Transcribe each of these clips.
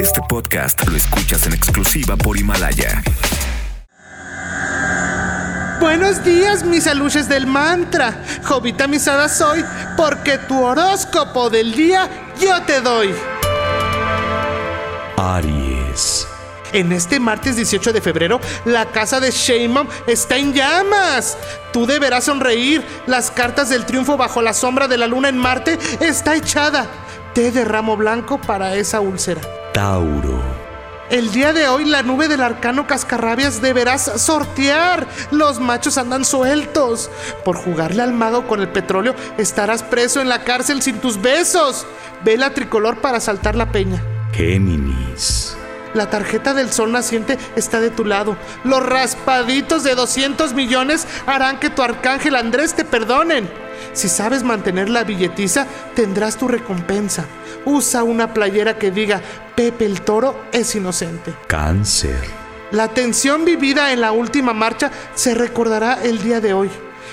Este podcast lo escuchas en exclusiva por Himalaya. Buenos días, mis aluches del mantra. Jovita misada soy, porque tu horóscopo del día yo te doy. Aries. En este martes 18 de febrero, la casa de Sheinbaum está en llamas. Tú deberás sonreír. Las cartas del triunfo bajo la sombra de la luna en Marte está echada. Té de ramo blanco para esa úlcera. Tauro. El día de hoy la nube del arcano cascarrabias deberás sortear. Los machos andan sueltos. Por jugarle al mago con el petróleo estarás preso en la cárcel sin tus besos. Vela tricolor para saltar la peña. Géminis. La tarjeta del sol naciente está de tu lado. Los raspaditos de 200 millones harán que tu arcángel Andrés te perdonen. Si sabes mantener la billetiza, tendrás tu recompensa. Usa una playera que diga Pepe el Toro es inocente. Cáncer. La tensión vivida en la última marcha se recordará el día de hoy.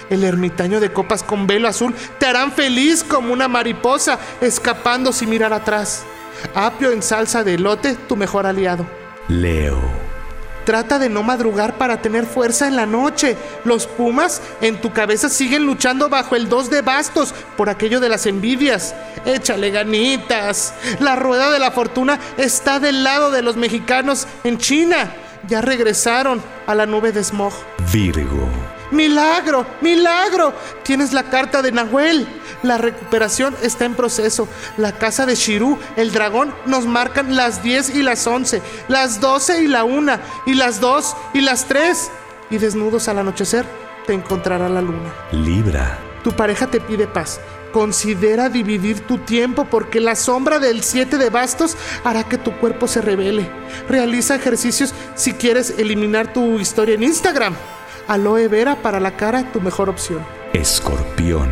El ermitaño de copas con velo azul te harán feliz como una mariposa escapando sin mirar atrás. Apio en salsa de elote, tu mejor aliado. Leo. Trata de no madrugar para tener fuerza en la noche. Los pumas en tu cabeza siguen luchando bajo el dos de bastos por aquello de las envidias. Échale ganitas. La rueda de la fortuna está del lado de los mexicanos en China. Ya regresaron a la nube de smog. Virgo. Milagro, milagro. Tienes la carta de Nahuel. La recuperación está en proceso. La casa de Shirú, el dragón, nos marcan las 10 y las 11, las 12 y la 1, y las 2 y las 3. Y desnudos al anochecer, te encontrará la luna. Libra. Tu pareja te pide paz. Considera dividir tu tiempo porque la sombra del 7 de bastos hará que tu cuerpo se revele. Realiza ejercicios si quieres eliminar tu historia en Instagram. Aloe vera para la cara, tu mejor opción. Escorpión.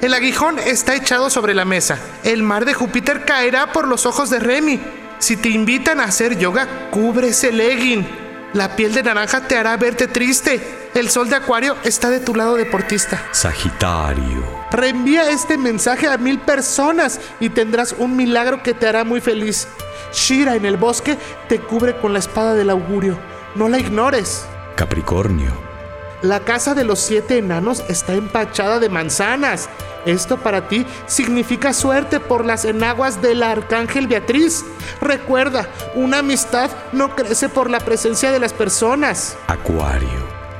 El aguijón está echado sobre la mesa. El mar de Júpiter caerá por los ojos de Remy. Si te invitan a hacer yoga, cubre ese legging. La piel de naranja te hará verte triste. El sol de Acuario está de tu lado deportista. Sagitario. Reenvía este mensaje a mil personas y tendrás un milagro que te hará muy feliz. Shira en el bosque te cubre con la espada del augurio. No la ignores. Capricornio. La casa de los siete enanos está empachada de manzanas. Esto para ti significa suerte por las enaguas del arcángel Beatriz. Recuerda, una amistad no crece por la presencia de las personas. Acuario.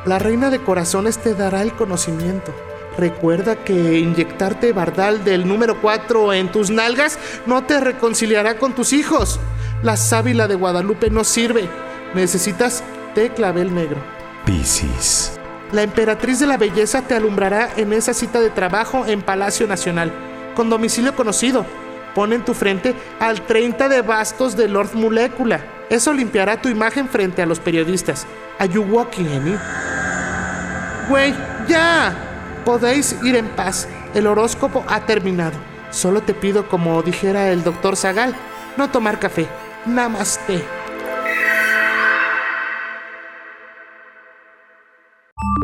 La reina de corazones te dará el conocimiento. Recuerda que inyectarte bardal del número 4 en tus nalgas no te reconciliará con tus hijos. La sábila de Guadalupe no sirve. Necesitas té clavel negro. Piscis. La emperatriz de la belleza te alumbrará en esa cita de trabajo en Palacio Nacional, con domicilio conocido. Pon en tu frente al 30 de bastos de Lord Molecula. Eso limpiará tu imagen frente a los periodistas. Are you walking, Amy? Güey, ya. Podéis ir en paz. El horóscopo ha terminado. Solo te pido, como dijera el doctor Zagal, no tomar café. Namaste.